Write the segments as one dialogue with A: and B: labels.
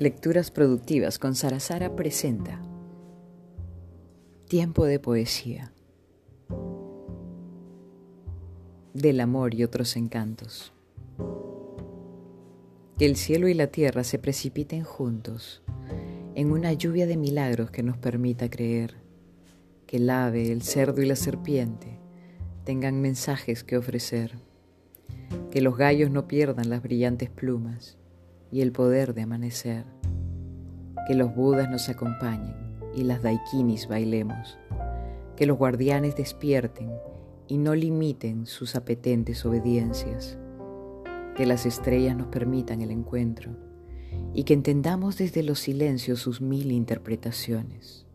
A: Lecturas Productivas con Sara Sara presenta Tiempo de Poesía Del amor y otros encantos. Que el cielo y la tierra se precipiten juntos en una lluvia de milagros que nos permita creer que el ave, el cerdo y la serpiente tengan mensajes que ofrecer, que los gallos no pierdan las brillantes plumas y el poder de amanecer. Que los budas nos acompañen y las daikinis bailemos. Que los guardianes despierten y no limiten sus apetentes obediencias. Que las estrellas nos permitan el encuentro y que entendamos desde los silencios sus mil interpretaciones.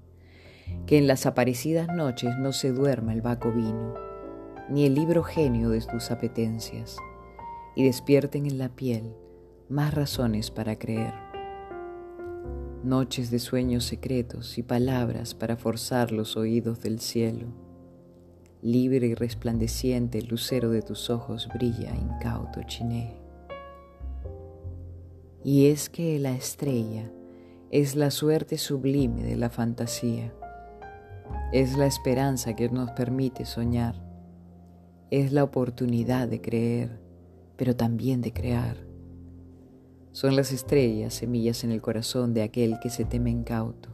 A: Que en las aparecidas noches no se duerma el vaco vino, ni el libro genio de tus apetencias, y despierten en la piel más razones para creer. Noches de sueños secretos y palabras para forzar los oídos del cielo. Libre y resplandeciente el lucero de tus ojos brilla incauto chiné. Y es que la estrella es la suerte sublime de la fantasía. Es la esperanza que nos permite soñar. Es la oportunidad de creer, pero también de crear son las estrellas, semillas en el corazón de aquel que se teme incauto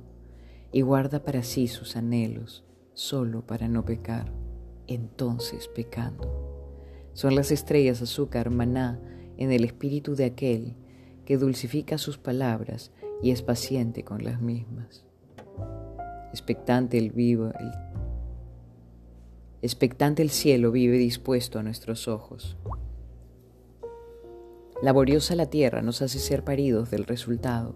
A: y guarda para sí sus anhelos, solo para no pecar, entonces pecando. Son las estrellas azúcar, maná, en el espíritu de aquel que dulcifica sus palabras y es paciente con las mismas. Expectante el vivo, expectante el cielo vive dispuesto a nuestros ojos. Laboriosa la tierra nos hace ser paridos del resultado.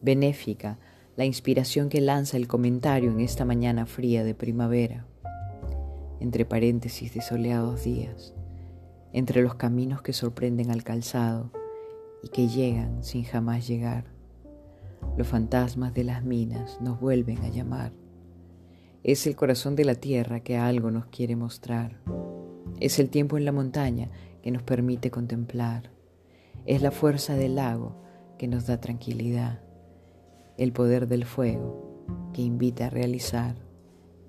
A: Benéfica la inspiración que lanza el comentario en esta mañana fría de primavera, entre paréntesis de soleados días, entre los caminos que sorprenden al calzado y que llegan sin jamás llegar. Los fantasmas de las minas nos vuelven a llamar. Es el corazón de la tierra que algo nos quiere mostrar. Es el tiempo en la montaña que nos permite contemplar. Es la fuerza del lago que nos da tranquilidad. El poder del fuego que invita a realizar.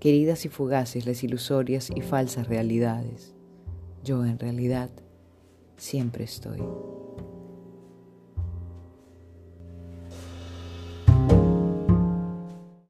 A: Queridas y fugaces las ilusorias y falsas realidades. Yo en realidad siempre estoy.